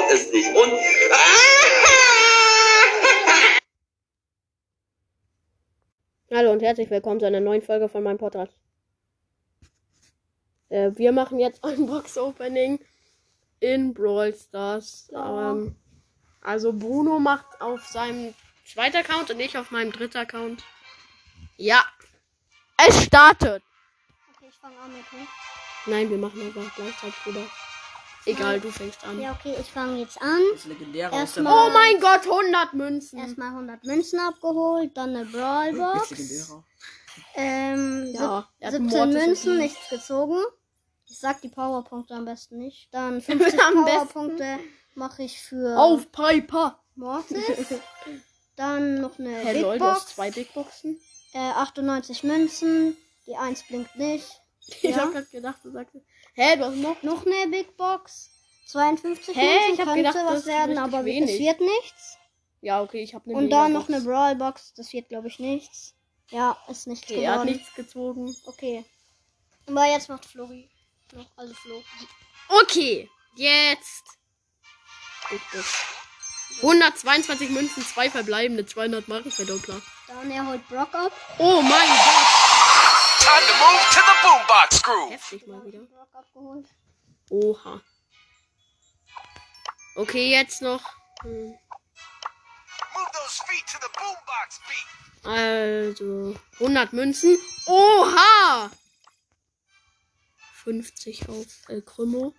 glaub es nicht. Und. Hallo und herzlich willkommen zu einer neuen Folge von meinem Podcast. Äh, wir machen jetzt ein Box-Opening in Brawl Stars. Ja. Ähm, also Bruno macht auf seinem zweiten Account und ich auf meinem dritten Account. Ja. Es startet. Okay, ich fange an mit. Nein, wir machen einfach gleichzeitig, Bruder. Egal, du fängst an. Ja, okay, ich fange jetzt an. Das legendäre Erstmal- Oh mein Gott, 100 Münzen. Erstmal 100 Münzen abgeholt, dann eine Brawlbox. Ähm, Ja, er hat 17 Mortis Münzen, nichts gezogen. Ich sag die Powerpunkte am besten nicht. Dann 50 Am besten. Powerpunkte mache ich für Auf Piper. Mortis. Dann noch eine Hey Big lol, du hast Box. zwei Big Boxen. Äh, 98 Münzen. Die 1 blinkt nicht. Ich Ja. hab grad gedacht, du sagst. Hä, du hast noch. Noch eine Big Box. 52 Hä? Münzen Ich hab könnte gedacht, was werden, aber wenig. es wird nichts. Ja, okay, ich hab eine Und dann noch eine Brawlbox. Das wird, glaube ich, nichts. Ja, ist nichts Okay, er hat geworden. nichts gezogen. Okay. Aber jetzt macht Flori noch. Also Flo. Okay, jetzt. Big Box. 122 Münzen, zwei verbleibende, 200 Markenverdoppler. Dann er holt Brock ab. Oh mein Gott. Time to move to the boombox crew. Heftig mal wieder. Oha. Okay, jetzt noch. hm, Move those feet to the boombox beat. Also, 100 Münzen. Oha! 50 auf El Krümmo.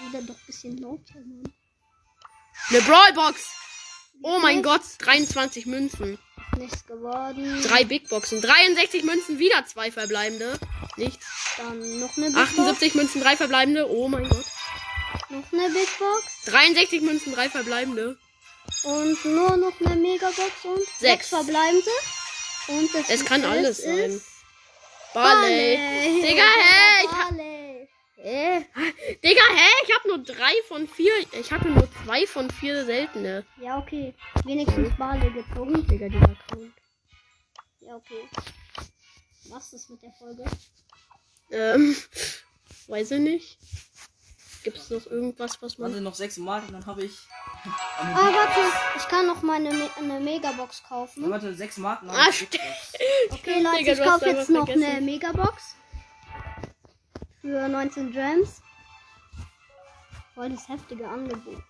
Wieder doch ein bisschen lauter, Mann. Eine Brawlbox. Oh mein Gott, 23 Münzen. Nichts geworden. Drei Big Boxen. 63 Münzen, wieder zwei verbleibende. Nichts. Dann noch eine Big 78 Münzen, drei verbleibende. Oh mein Gott. Box. Noch eine Big Box. 63 Münzen, drei verbleibende. Und nur noch eine Megabox und Sechs. sechs verbleibende. Und das Es kann alles sein. Barley. Barley. Digga, hä? Hä? Digga, hä? Ich hab nur drei von vier. Ich hatte nur zwei von vier seltene. Ja, okay. Wenigstens Barley gezogen. Digga, dieser Account. Ja, okay. Was ist mit der Folge? Ähm, weiß ich nicht. Gibt's noch irgendwas, was man. Warte, noch sechs Marken, dann habe ich. Ah, warte. Ich kann noch mal eine, Me eine Megabox kaufen. warte, sechs Marken. Ah, habe. Big Okay, Leute, Digga, ich kaufe jetzt noch vergessen. eine Megabox. Für 19 Gems. Voll das heftige Angebot.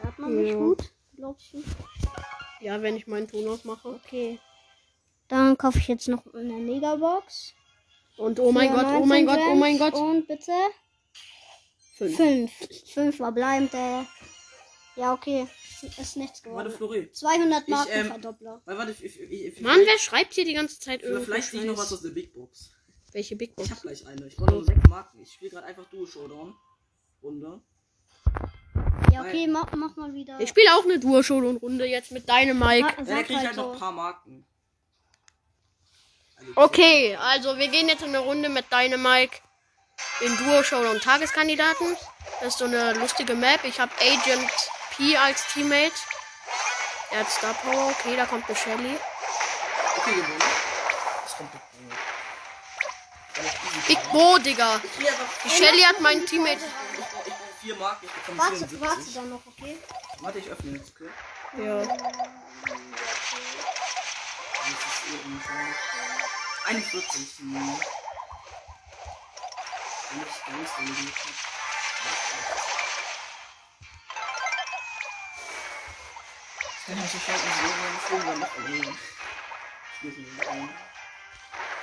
Hört man mich Ja. gut? Glaubst du? Ja, wenn ich meinen Ton ausmache. Okay. Dann kaufe ich jetzt noch eine Megabox. Und oh mein Gott, oh mein 19 Gott, oh mein. Gott. Und bitte Fünf. fünf. Fünf verbleibende. Ja, okay. Ist nichts Box. Warte, geworden. Flori. 200 Ich, ähm, Markenverdoppler. Weil, warte, ich, ich, ich, ich, Mann, wer schreibt hier die ganze Zeit vielleicht, irgendwas? vielleicht sehe ich noch was aus der Big Box. Welche Big Box? Ich habe gleich eine. Ich brauche nur sechs Marken. Ich spiele gerade einfach Duo Showdown. Runde. Ja, okay, mach, mach mal wieder. Ich spiele auch eine Duo-Show-Runde jetzt mit deinem Mike. Ja, da Sag kriege ich halt halt noch ein paar Marken. Also, Okay, also wir gehen jetzt in eine Runde mit deinem Mike in Duo Showdown Tageskandidaten. Das ist so eine lustige Map. Ich habe Agent P als Teammate. Er hat Star Power. Okay, da kommt eine Shelly. Okay, gewonnen. Das kommt easy. Big Bo, Digga. Die Shelly hat meinen Teammate. Ich brauche vier Marken. Ich bekomme Warte, 74. warte dann noch, okay? Warte, ich öffne jetzt, okay? Ja. Das ist eben schon 41. Hm. Wenn ich kann ja sofort in so irgendwann noch erleben. Ich will nicht rein.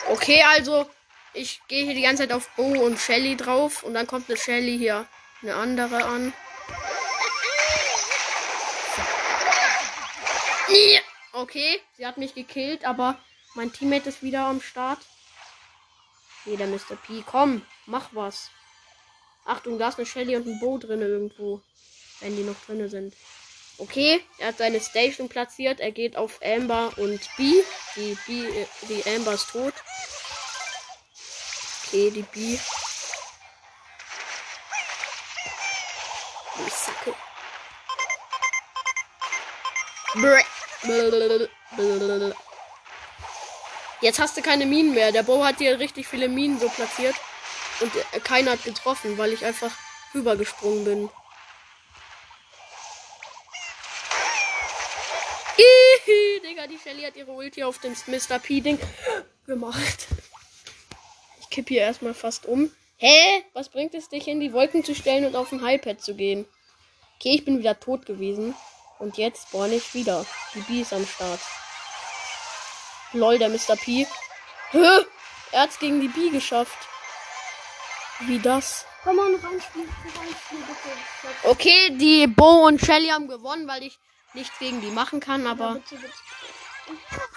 Okay, also ich gehe hier die ganze Zeit auf Bo und Shelly drauf und dann kommt eine Shelly hier eine andere an. Okay, sie hat mich gekillt, aber mein Teammate ist wieder am Start. Nee, der Mr. P. Komm, mach was. Achtung, da ist eine Shelly und ein Bo drin irgendwo. Wenn die noch drinne sind. Okay, er hat seine Station platziert. Er geht auf Amber und B. Die B, äh, die Amber ist tot. Okay, die B. Jetzt hast du keine Minen mehr. Der Bo hat dir richtig viele Minen so platziert. Und äh, keiner hat getroffen, weil ich einfach rübergesprungen bin. Ihi, Digga, die Shelly hat ihre Ulti auf dem Mr. P-Ding gemacht. Ich kipp hier erstmal fast um. Hä? Was bringt es dich in die Wolken zu stellen und auf ein Highpad zu gehen? Okay, ich bin wieder tot gewesen. Und jetzt spawn ich wieder. Die B ist am Start. Lol, der Mr. P. Hä? Er hat's gegen die B geschafft. Wie das? Komm mal noch ein Spiel, noch ein Spiel, bitte. Okay, die Bo und Shelly haben gewonnen, weil ich nichts gegen die machen kann, Ja, aber bitte, bitte.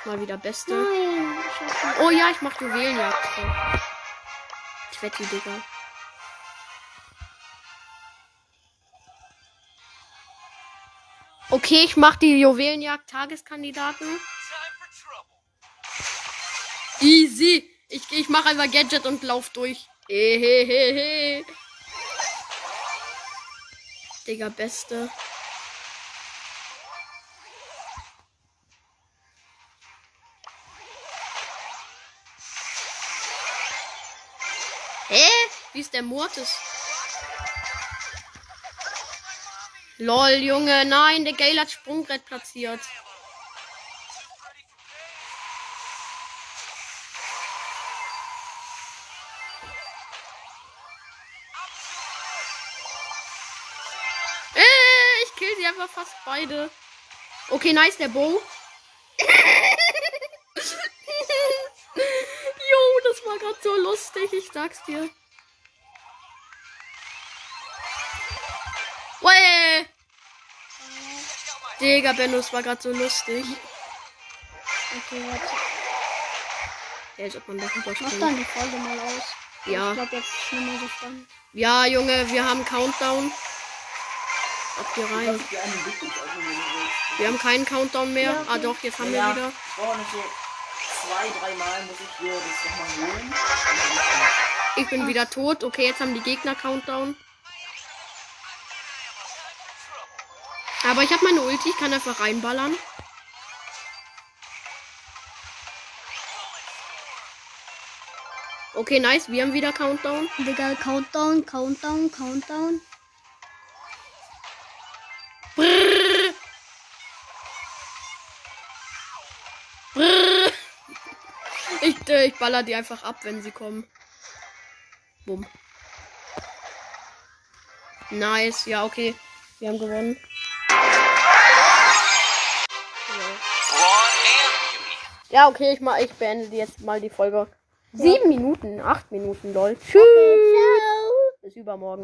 mal wieder Beste. Nein. Oh ja, ich mach Juwelenjagd. Wette, Digga. Okay, ich mach die Juwelenjagd Tageskandidaten. Easy. Ich, ich mach einfach Gadget und lauf durch. Hehehehe. Digga, beste. Der Mortis? Lol, Junge, nein, der Gale hat Sprungbrett platziert. Äh, ich kill sie einfach fast beide. Okay, nice, der Bo. jo, das war gerade so lustig, ich sag's dir. Digga, Benno, das war gerade so lustig. Okay, warte. Ja, als ob man da Mach dann die Folge mal aus. Ja. Ich glaube, jetzt ist nicht mehr so spannend. Ja, Junge, wir haben Countdown. Ab hier rein. Wir haben keinen Countdown mehr. Ja, okay. Ah doch, jetzt haben Ja, wir wieder. So zwei, dreimal muss ich hier das nochmal holen. Ich bin wieder tot. Okay, jetzt haben die Gegner Countdown. Aber ich habe meine Ulti, ich kann einfach reinballern. Okay, nice, wir haben wieder Countdown. Digga, Countdown, Countdown, Countdown. Brrr. Brrr. Ich, äh, ich baller die einfach ab, wenn sie kommen. Bumm. Nice, ja, okay. Wir haben gewonnen. Ja, okay, ich, mal, ich beende jetzt mal die Folge. Sieben Minuten, acht Minuten, lol. Tschüss. Bis übermorgen.